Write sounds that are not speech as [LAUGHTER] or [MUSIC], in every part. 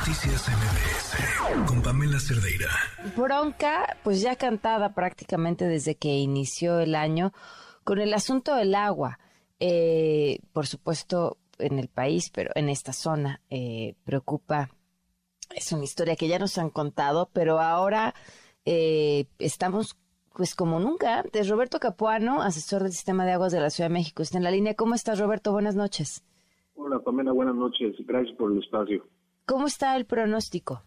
Noticias MBS con Pamela Cerdeira. Bronca, pues ya cantada prácticamente desde que inició el año con el asunto del agua. Eh, por supuesto, en el país, pero en esta zona eh, preocupa. Es una historia que ya nos han contado, pero ahora eh, estamos pues como nunca antes. Roberto Capuano, asesor del Sistema de Aguas de la Ciudad de México, está en la línea. ¿Cómo estás, Roberto? Buenas noches. Hola, Pamela, buenas noches. Gracias por el espacio. ¿Cómo está el pronóstico?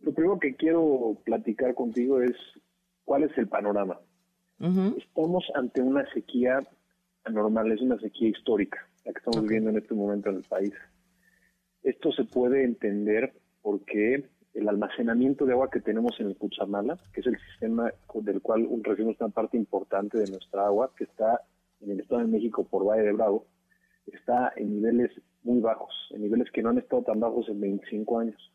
Lo primero que quiero platicar contigo es cuál es el panorama. Estamos ante una sequía anormal, es una sequía histórica, la que estamos viviendo en este momento en el país. Esto se puede entender porque el almacenamiento de agua que tenemos en el Cuchamala, que es el sistema del cual recibimos una parte importante de nuestra agua, que está en el Estado de México por Valle de Bravo, está en niveles muy bajos, en niveles que no han estado tan bajos en 25 años.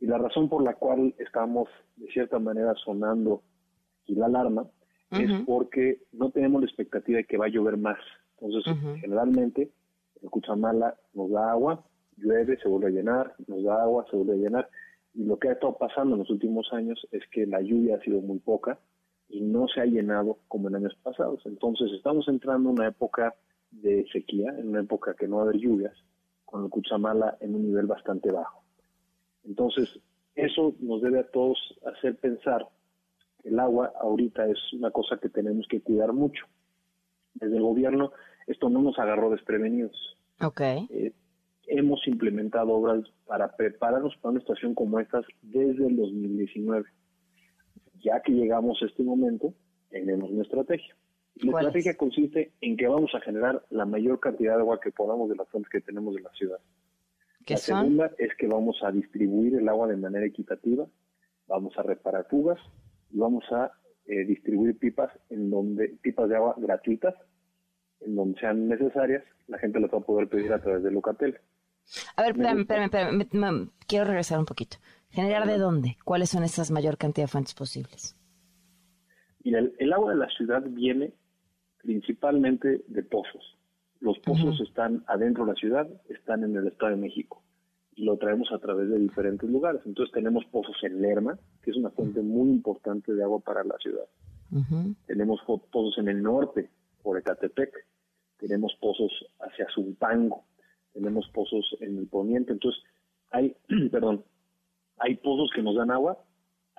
Y la razón por la cual estamos, de cierta manera, sonando y la alarma es porque no tenemos la expectativa de que va a llover más. Entonces, generalmente, el Cuchamala nos da agua, llueve, se vuelve a llenar, nos da agua, se vuelve a llenar. Y lo que ha estado pasando en los últimos años es que la lluvia ha sido muy poca y no se ha llenado como en años pasados. Entonces, estamos entrando en una época de sequía, en una época que no va a haber lluvias, con el Cuchamala en un nivel bastante bajo. Entonces, eso nos debe a todos hacer pensar que el agua ahorita es una cosa que tenemos que cuidar mucho. Desde el gobierno esto no nos agarró desprevenidos. Okay. Eh, hemos implementado obras para prepararnos para una situación como esta desde el 2019. Ya que llegamos a este momento, tenemos una estrategia. La estrategia consiste en que vamos a generar la mayor cantidad de agua que podamos de las fuentes que tenemos en la ciudad. La segunda es que vamos a distribuir el agua de manera equitativa, vamos a reparar fugas y vamos a eh, distribuir pipas en donde pipas de agua gratuitas en donde sean necesarias, la gente las va a poder pedir a través de Locatel. A ver, espérame, espérame, espérame, quiero regresar un poquito. ¿Generar de dónde? ¿Cuáles son esas mayor cantidad de fuentes posibles? Mira, el agua de la ciudad viene principalmente de pozos. Los pozos están adentro de la ciudad, están en el Estado de México y lo traemos a través de diferentes lugares. Entonces tenemos pozos en Lerma, que es una fuente muy importante de agua para la ciudad. Tenemos pozos en el norte, por Ecatepec. Tenemos pozos hacia Zumpango. Tenemos pozos en el poniente. Entonces hay, [CLEARS THROAT] perdón, hay pozos que nos dan agua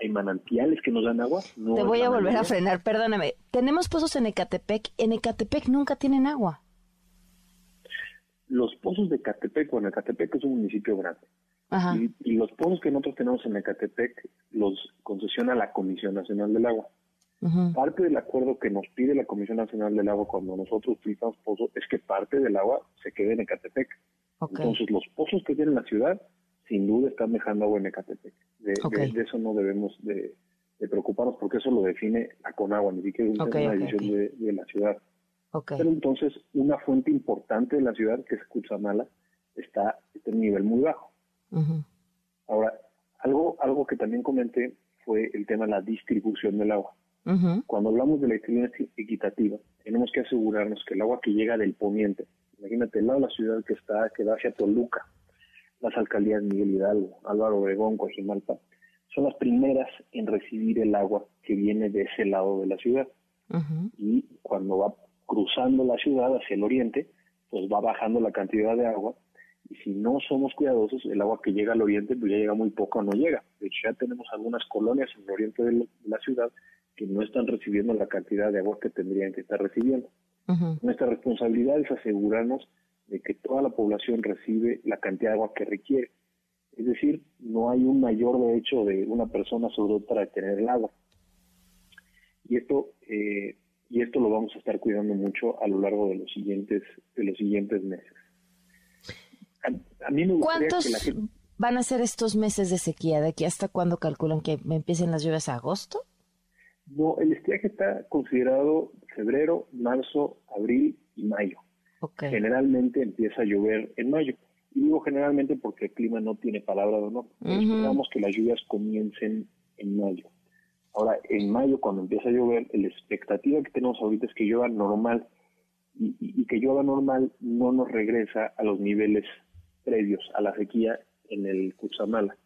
hay manantiales que nos dan agua. Te voy a volver a frenar, perdóname. Tenemos pozos en Ecatepec. En Ecatepec nunca tienen agua. Los pozos de Ecatepec, bueno, Ecatepec es un municipio grande. Y, los pozos que nosotros tenemos en Ecatepec los concesiona la Comisión Nacional del Agua. Parte del acuerdo que nos pide la Comisión Nacional del Agua cuando nosotros utilizamos pozos es que parte del agua se quede en Ecatepec. Entonces, los pozos que tiene la ciudad sin duda están dejando agua en Ecatepec. De, eso no debemos de, preocuparnos porque eso lo define la Conagua, ni siquiera es una decisión de, la ciudad. Pero entonces una fuente importante de la ciudad, que es Cuchamala, está, en un nivel muy bajo. Ahora, algo, algo que también comenté fue el tema de la distribución del agua. Cuando hablamos de la distribución equitativa, tenemos que asegurarnos que el agua que llega del poniente, imagínate el lado de la ciudad que está, que va hacia Toluca, las alcaldías Miguel Hidalgo, Álvaro Obregón, Coajimalpa, son las primeras en recibir el agua que viene de ese lado de la ciudad. Y cuando va cruzando la ciudad hacia el oriente, pues va bajando la cantidad de agua. Y si no somos cuidadosos, el agua que llega al oriente, pues ya llega muy poco o no llega. De hecho, ya tenemos algunas colonias en el oriente de la ciudad que no están recibiendo la cantidad de agua que tendrían que estar recibiendo. Nuestra responsabilidad es asegurarnos de que toda la población recibe la cantidad de agua que requiere. Es decir, no hay un mayor derecho de una persona sobre otra de tener el agua. Y esto, eh, y esto lo vamos a estar cuidando mucho a lo largo de los siguientes, de los siguientes meses. A, mí me ¿Cuántos van a ser estos meses de sequía? ¿De aquí hasta cuándo calculan que empiecen las lluvias? ¿A agosto? No, el estiaje está considerado febrero, marzo, abril y mayo. Generalmente empieza a llover en mayo. Y digo generalmente porque el clima no tiene palabra de honor. Esperamos que las lluvias comiencen en mayo. Ahora, en mayo, cuando empieza a llover, la expectativa que tenemos ahorita es que llueva normal. Y, que llueva normal no nos regresa a los niveles previos a la sequía en el Cuchamala.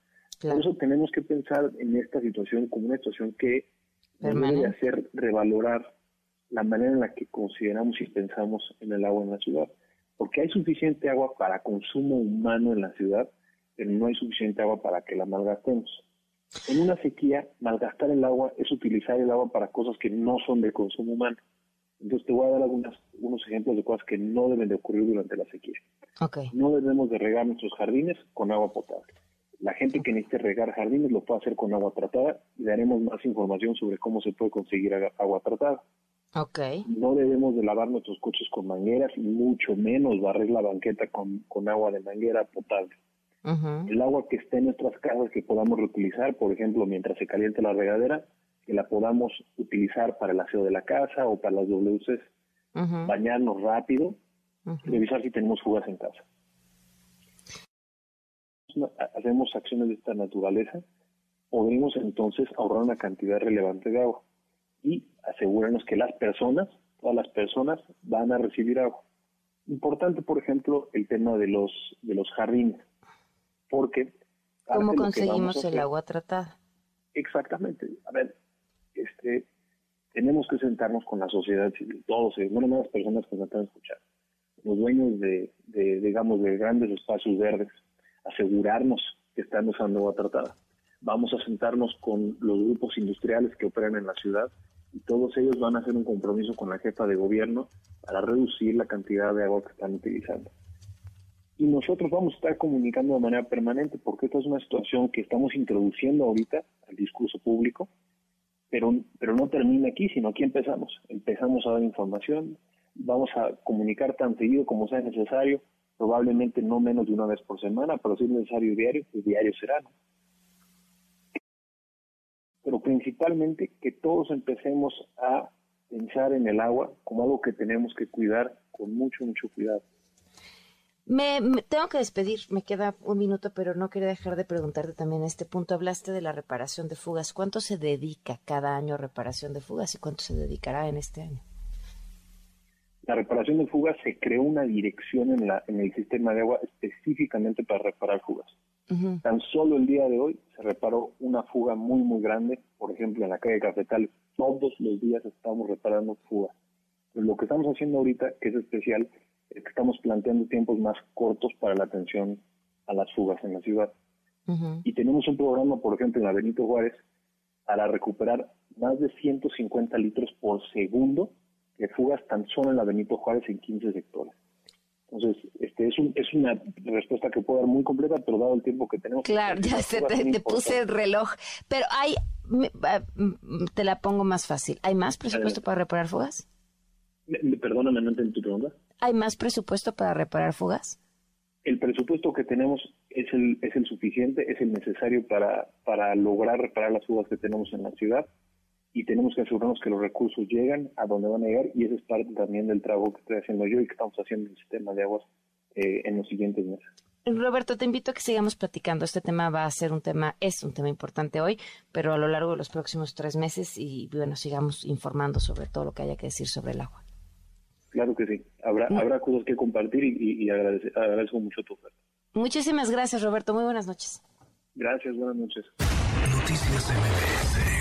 Por eso tenemos que pensar en esta situación como una situación que debe hacer revalorar la manera en la que consideramos y pensamos en el agua en la ciudad. Porque hay suficiente agua para consumo humano en la ciudad, pero no hay suficiente agua para que la malgastemos. En una sequía, malgastar el agua es utilizar el agua para cosas que no son de consumo humano. Entonces te voy a dar algunos ejemplos de cosas que no deben de ocurrir durante la sequía. No debemos de regar nuestros jardines con agua potable. La gente que necesite regar jardines lo puede hacer con agua tratada y daremos más información sobre cómo se puede conseguir agua tratada. No debemos de lavar nuestros coches con mangueras y mucho menos barrer la banqueta con, agua de manguera potable. El agua que esté en nuestras casas que podamos reutilizar, por ejemplo, mientras se caliente la regadera, que la podamos utilizar para el aseo de la casa o para las WCs. Bañarnos rápido, revisar si tenemos fugas en casa. Hacemos acciones de esta naturaleza, podemos entonces ahorrar una cantidad relevante de agua y asegurarnos que las personas, todas las personas, van a recibir agua. Importante, por ejemplo, el tema de los de los jardines, porque ¿cómo conseguimos el agua tratada? Exactamente. A ver, este, tenemos que sentarnos con la sociedad civil, todos, no nomás las personas que nos están escuchando, los dueños de, de, digamos, de grandes espacios verdes, asegurarnos que están usando agua tratada. Vamos a sentarnos con los grupos industriales que operan en la ciudad y todos ellos van a hacer un compromiso con la jefa de gobierno para reducir la cantidad de agua que están utilizando. Y nosotros vamos a estar comunicando de manera permanente porque esta es una situación que estamos introduciendo ahorita al discurso público pero, pero no termina aquí, sino aquí empezamos. Empezamos a dar información, vamos a comunicar tan seguido como sea necesario, probablemente no menos de una vez por semana, pero si es necesario diario, pues diario será. Pero principalmente que todos empecemos a pensar en el agua como algo que tenemos que cuidar con mucho, mucho cuidado. Me, tengo que despedir, me queda un minuto, pero no quería dejar de preguntarte también este punto. Hablaste de la reparación de fugas. ¿Cuánto se dedica cada año a reparación de fugas y cuánto se dedicará en este año? La reparación de fugas se creó una dirección en, la, en el sistema de agua específicamente para reparar fugas. Tan solo el día de hoy se reparó una fuga muy, muy grande, por ejemplo, en la calle Cafetal. Todos los días estamos reparando fugas. lo que estamos haciendo ahorita, que es especial, estamos planteando tiempos más cortos para la atención a las fugas en la ciudad. Y tenemos un programa, por ejemplo, en la Benito Juárez, para recuperar más de 150 litros por segundo de fugas tan solo en la Benito Juárez en 15 sectores. Entonces, este es, un, es una respuesta que puedo dar muy completa, pero dado el tiempo que tenemos. Claro, ya se te, puse el reloj. Pero hay, te la pongo más fácil. ¿Hay más presupuesto para reparar fugas? Perdóname, no entendí tu pregunta. ¿Hay más presupuesto para reparar fugas? El presupuesto que tenemos es el, es el suficiente, es el necesario para, para lograr reparar las fugas que tenemos en la ciudad y tenemos que asegurarnos que los recursos llegan a donde van a llegar y eso es parte también del trabajo que estoy haciendo yo y que estamos haciendo en el sistema de aguas eh, en los siguientes meses. Roberto, te invito a que sigamos platicando. Este tema va a ser un tema, es un tema importante hoy, pero a lo largo de los próximos tres meses y bueno, sigamos informando sobre todo lo que haya que decir sobre el agua. Claro que sí. Habrá, habrá cosas que compartir y, y agradezco mucho tu oferta. Muchísimas gracias, Roberto. Muy buenas noches. Gracias, buenas noches. Noticias MBS